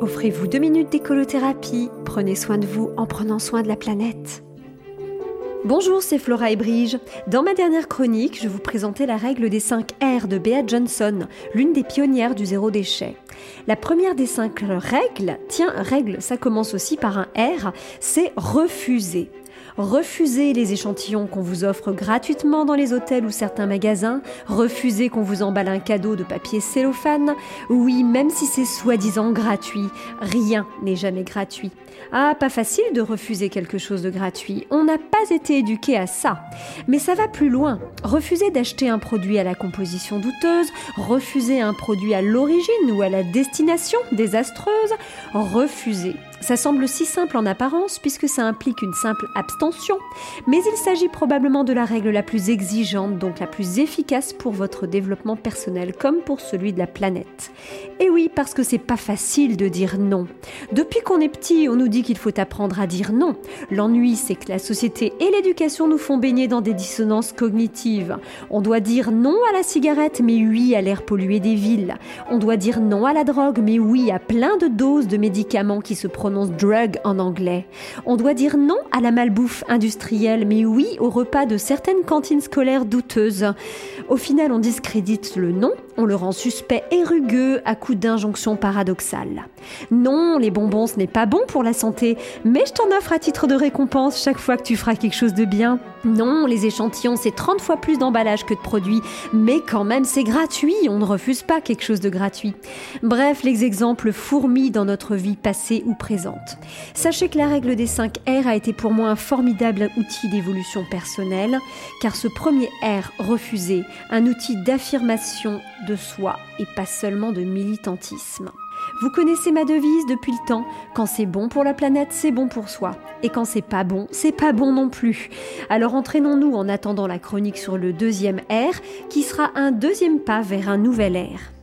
Offrez-vous deux minutes d'écolothérapie. Prenez soin de vous en prenant soin de la planète. Bonjour, c'est Flora et Brige. Dans ma dernière chronique, je vous présentais la règle des 5 R de Bea Johnson, l'une des pionnières du zéro déchet. La première des 5 règles, tiens, règle, ça commence aussi par un R, c'est refuser. Refusez les échantillons qu'on vous offre gratuitement dans les hôtels ou certains magasins. Refusez qu'on vous emballe un cadeau de papier cellophane. Oui, même si c'est soi-disant gratuit, rien n'est jamais gratuit. Ah, pas facile de refuser quelque chose de gratuit. On n'a pas été éduqué à ça. Mais ça va plus loin. Refuser d'acheter un produit à la composition douteuse, refuser un produit à l'origine ou à la destination désastreuse, refuser ça semble si simple en apparence puisque ça implique une simple mais il s'agit probablement de la règle la plus exigeante, donc la plus efficace pour votre développement personnel comme pour celui de la planète. Parce que c'est pas facile de dire non. Depuis qu'on est petit, on nous dit qu'il faut apprendre à dire non. L'ennui, c'est que la société et l'éducation nous font baigner dans des dissonances cognitives. On doit dire non à la cigarette, mais oui à l'air pollué des villes. On doit dire non à la drogue, mais oui à plein de doses de médicaments qui se prononce drug en anglais. On doit dire non à la malbouffe industrielle, mais oui au repas de certaines cantines scolaires douteuses. Au final, on discrédite le non, on le rend suspect et rugueux à coup paradoxales. Non, les bonbons, ce n'est pas bon pour la santé, mais je t'en offre à titre de récompense chaque fois que tu feras quelque chose de bien. Non, les échantillons, c'est 30 fois plus d'emballage que de produits, mais quand même, c'est gratuit, on ne refuse pas quelque chose de gratuit. Bref, les exemples fourmillent dans notre vie passée ou présente. Sachez que la règle des 5 R a été pour moi un formidable outil d'évolution personnelle, car ce premier R, refusé, un outil d'affirmation de soi et pas seulement de militantisme. Vous connaissez ma devise depuis le temps. Quand c'est bon pour la planète, c'est bon pour soi. Et quand c'est pas bon, c'est pas bon non plus. Alors entraînons-nous en attendant la chronique sur le deuxième R, qui sera un deuxième pas vers un nouvel R.